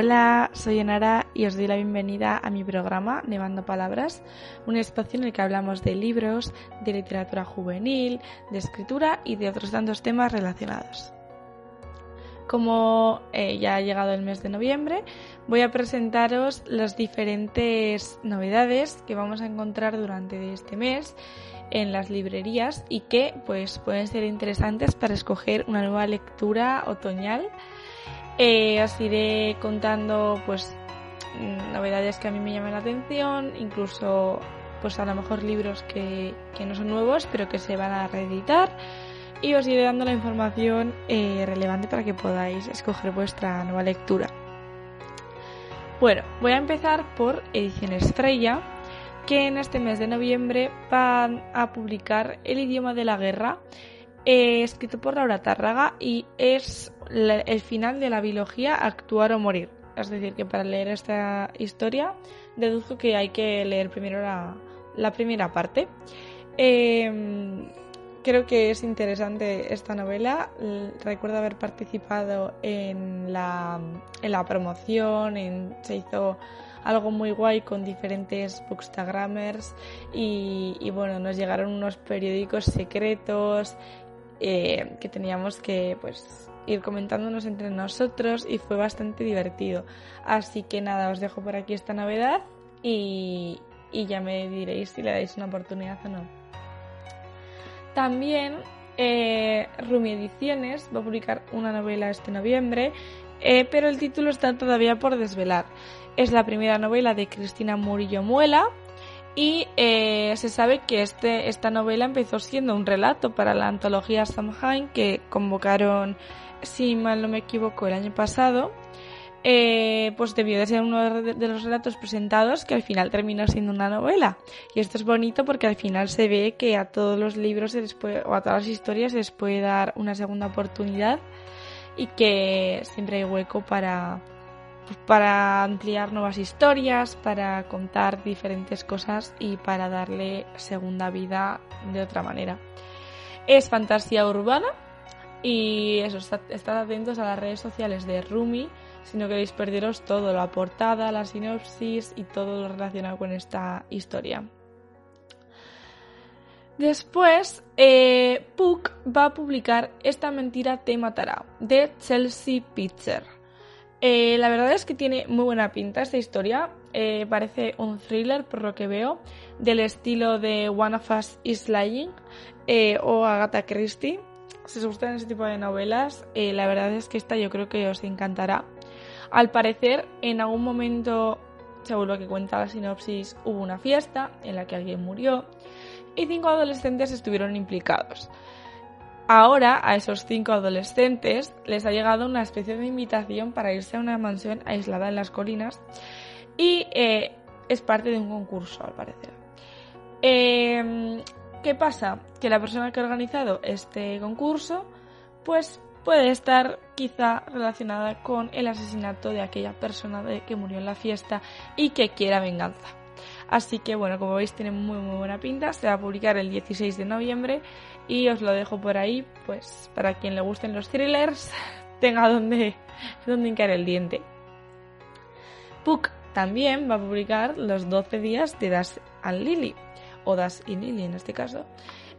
Hola, soy Enara y os doy la bienvenida a mi programa Nevando Palabras, un espacio en el que hablamos de libros, de literatura juvenil, de escritura y de otros tantos temas relacionados. Como eh, ya ha llegado el mes de noviembre, voy a presentaros las diferentes novedades que vamos a encontrar durante este mes en las librerías y que pues pueden ser interesantes para escoger una nueva lectura otoñal eh, os iré contando pues mm, novedades que a mí me llaman la atención, incluso pues a lo mejor libros que, no son nuevos pero que se van a reeditar y os iré dando la información eh, relevante para que podáis escoger vuestra nueva lectura. Bueno, voy a empezar por Ediciones Freya, que en este mes de noviembre van a publicar El idioma de la guerra, eh, escrito por Laura Tárraga y es el final de la biología Actuar o Morir. Es decir, que para leer esta historia deduzco que hay que leer primero la, primera parte. Em, creo que es interesante esta novela. Recuerdo haber participado en la, en la promoción, se hizo algo muy guay con diferentes bookstagrammers y, y bueno, nos llegaron unos periódicos secretos eh, que teníamos que pues ir comentándonos entre nosotros y fue bastante divertido. Así que nada, os dejo por aquí esta novedad y, ya me diréis si le dais una oportunidad o no. También eh, Rumi Ediciones va a publicar una novela este noviembre, eh, pero el título está todavía por desvelar. Es la primera novela de Cristina Murillo Muela, y eh, se sabe que este, esta novela empezó siendo un relato para la antología Samhain que convocaron, si mal no me equivoco, el año pasado. Eh, pues debió de ser uno de los relatos presentados que al final terminó siendo una novela. Y esto es bonito porque al final se ve que a todos los libros se les o a todas las historias se les puede dar una segunda oportunidad y que siempre hay hueco para, para ampliar nuevas historias, para contar diferentes cosas y para darle segunda vida de otra manera. Es fantasía urbana y eso, estad, atentos a las redes sociales de Rumi si no queréis perderos todo, la portada, la sinopsis y todo lo relacionado con esta historia. Después, eh, Puck va a publicar Esta mentira te matará de Chelsea Pitcher. Eh, la verdad es que tiene muy buena pinta esta historia. Eh, parece un thriller, por lo que veo, del estilo de One of Us is Lying eh, o Agatha Christie. Si os gustan ese tipo de novelas, la verdad es que esta yo creo que os encantará. Al parecer, en algún momento, según lo que cuenta la sinopsis, hubo una fiesta en la que alguien murió y cinco adolescentes estuvieron implicados. Ahora a esos cinco adolescentes les ha llegado una especie de invitación para irse a una mansión aislada en las colinas y eh, es parte de un concurso al parecer. Em, ¿Qué pasa? Que la persona que ha organizado este concurso pues puede estar quizá relacionada con el asesinato de aquella persona que murió en la fiesta y que quiera venganza. Así que bueno, como veis tiene muy muy buena pinta, se va a publicar el 16 de noviembre y os lo dejo por ahí, pues para quien le gusten los thrillers, tenga donde, donde hincar el diente. Puck también va a publicar los 12 días de Das and Lily, o Das y Lily en este caso.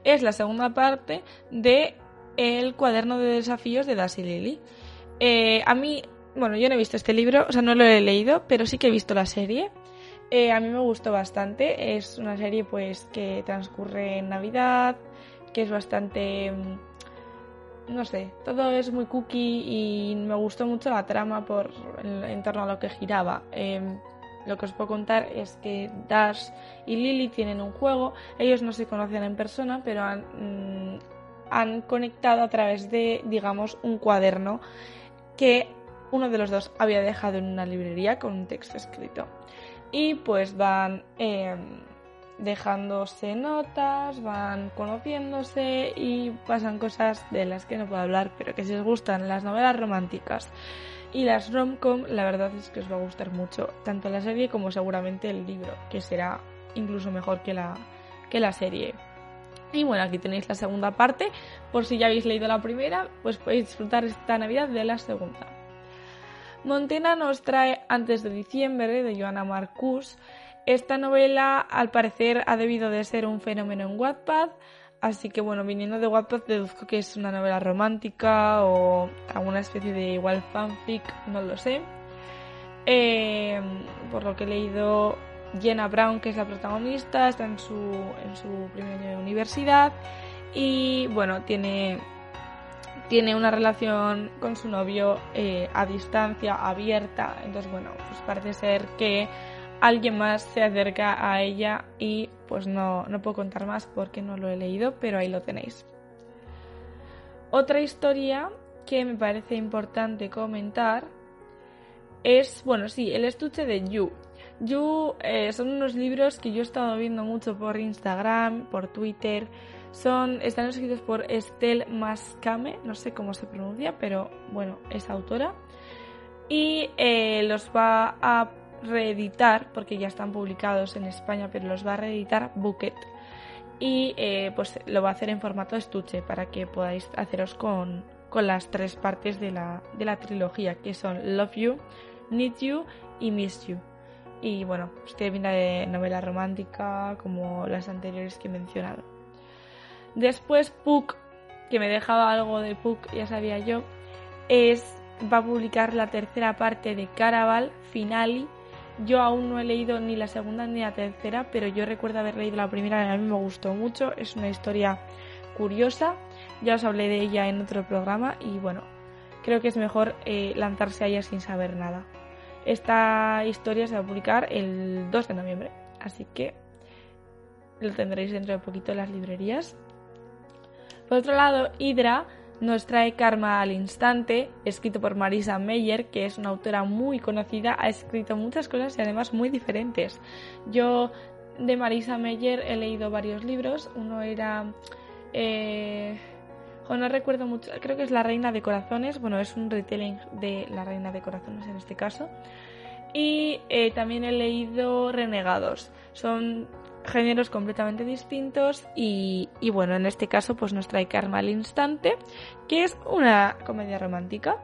Es la segunda parte de el cuaderno de desafíos de Das y Lily. Eh, a mí, bueno, yo no he visto este libro, o sea, no lo he leído, pero sí que he visto la serie. Eh, a mí me gustó bastante. Es una serie pues que transcurre en Navidad, que es bastante mm, no sé, todo es muy cookie y me gustó mucho la trama por en, torno a lo que giraba. Em, lo que os puedo contar es que Dash y Lily tienen un juego, ellos no se conocen en persona, pero mm, han conectado a través de, digamos, un cuaderno que uno de los dos había dejado en una librería con un texto escrito. Y pues van em, dejándose notas, van conociéndose y pasan cosas de las que no puedo hablar, pero que si os gustan las novelas románticas y las rom-com, la verdad es que os va a gustar mucho, tanto la serie como seguramente el libro, que será incluso mejor que la, que la serie. Y bueno, aquí tenéis la segunda parte, por si ya habéis leído la primera, pues podéis disfrutar esta Navidad de la segunda. Montena nos trae Antes de diciembre de Joana Marcus. Esta novela al parecer ha debido de ser un fenómeno en Wattpad, así que bueno, viniendo de Wattpad deduzco que es una novela romántica o alguna especie de igual fanfic, no lo sé. Eh, por lo que he leído, Jenna Brown, que es la protagonista, está en su, en su primer año de universidad y bueno, tiene tiene una relación con su novio eh, a distancia, abierta. Entonces, bueno, pues parece ser que alguien más se acerca a ella y pues no, no puedo contar más porque no lo he leído, pero ahí lo tenéis. Otra historia que me parece importante comentar es, bueno, sí, el estuche de You. You eh, son unos libros que yo he estado viendo mucho por Instagram, por Twitter, están escritos por Estelle Mascame, no sé cómo se pronuncia, pero bueno, es autora. Y eh, los va a reeditar, porque ya están publicados en España, pero los va a reeditar Bucket. Y eh, pues lo va a hacer en formato estuche para que podáis haceros con, con las tres partes de la, de la trilogía, que son Love You, Need You y Miss You. Y bueno, pues tiene de novela romántica como las anteriores que he mencionado. Después Puck, que me dejaba algo de Puck, ya sabía yo, es va a publicar la tercera parte de Caraval Finale. Yo aún no he leído ni la segunda ni la tercera, pero yo recuerdo haber leído la primera y a mí me gustó mucho. Es una historia curiosa. Ya os hablé de ella en otro programa y bueno, creo que es mejor eh, lanzarse a ella sin saber nada. Esta historia se va a publicar el 2 de noviembre, así que lo tendréis dentro de poquito en las librerías por otro lado, Hydra nos trae Karma al instante, escrito por Marisa Meyer, que es una autora muy conocida, ha escrito muchas cosas y además muy diferentes. Yo de Marisa Meyer he leído varios libros, uno era... Eh, no recuerdo mucho, creo que es La Reina de Corazones, bueno, es un retelling de La Reina de Corazones en este caso. Y eh, también he leído Renegados, son géneros completamente distintos y, bueno, en este caso pues nos trae Karma al instante, que es una comedia romántica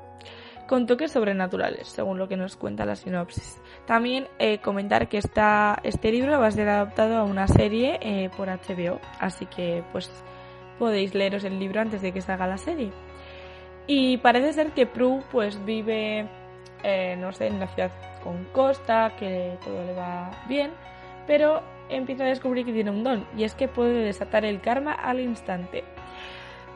con toques sobrenaturales, según lo que nos cuenta la sinopsis. También eh, comentar que esta, este libro va a ser adaptado a una serie eh, por HBO, así que pues podéis leeros el libro antes de que salga la serie. Y parece ser que Prue pues vive, eh, no sé, en la ciudad con costa, que todo le va bien, pero empieza a descubrir que tiene un don y es que puede desatar el karma al instante.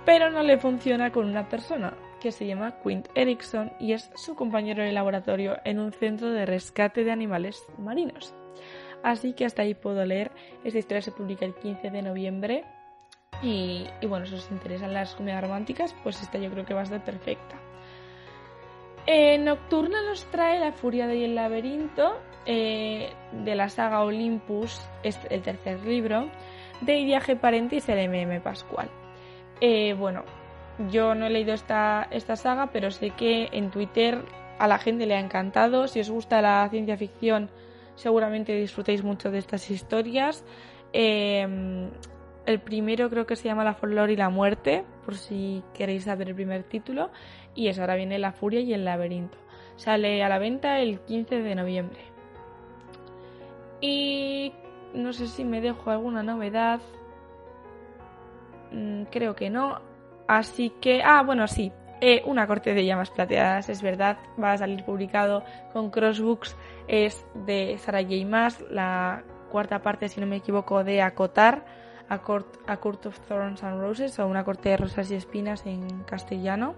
Pero no le funciona con una persona que se llama Quint Erickson y es su compañero de laboratorio en un centro de rescate de animales marinos. Así que hasta ahí puedo leer. Esta historia se publica el 15 de noviembre y, bueno, si os interesan las comedias románticas, pues esta yo creo que va a ser perfecta. Nocturna nos trae La Furia del Laberinto eh, de la saga Olympus, es el tercer libro, de Viaje Parentis el MM Pascual. Eh, bueno, yo no he leído esta, esta saga, pero sé que en Twitter a la gente le ha encantado. Si os gusta la ciencia ficción, seguramente disfrutéis mucho de estas historias. Eh, el primero creo que se llama La Flor y la Muerte, por si queréis saber el primer título. Y eso, ahora viene La Furia y el Laberinto. Sale a la venta el 15 de noviembre. Y no sé si me dejo alguna novedad. Mm, creo que no. Así que... Ah, bueno, sí. Eh, una corte de llamas plateadas, es verdad. Va a salir publicado con Crossbooks. Es de Sarah J. Maas, la cuarta parte, si no me equivoco, de Acotar. A a Court of Thorns and Roses, o una corte de rosas y espinas en castellano.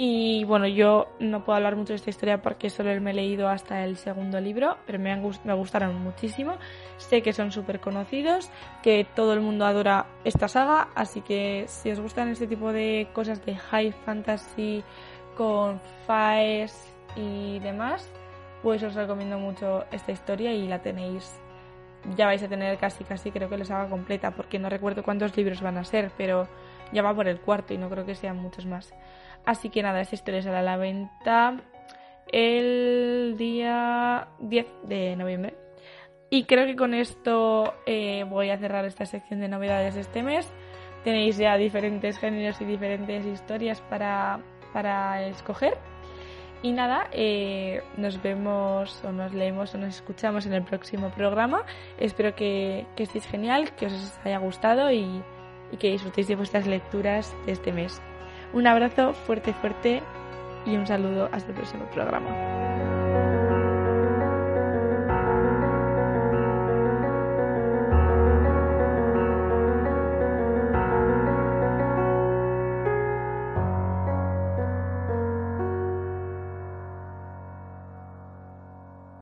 Y bueno, yo no puedo hablar mucho de esta historia porque solo me he leído hasta el segundo libro, pero me, me gustaron muchísimo. Sé que son súper conocidos, que todo el mundo adora esta saga, así que si os gustan este tipo de cosas de high fantasy con faes y demás, pues os recomiendo mucho esta historia y la tenéis, ya vais a tener casi casi creo que les haga completa, porque no recuerdo cuántos libros van a ser, pero ya va por el cuarto y no creo que sean muchos más. Así que nada, esta historia sale a la venta el día 10 de noviembre. Y creo que con esto eh, voy a cerrar esta sección de novedades de este mes. Tenéis ya diferentes géneros y diferentes historias para, para escoger. Y nada, eh, nos vemos o nos leemos o nos escuchamos en el próximo programa. Espero que, que estéis genial, que os haya gustado y, y que disfrutéis de vuestras lecturas de este mes. Un abrazo fuerte, fuerte y un saludo hasta el próximo programa.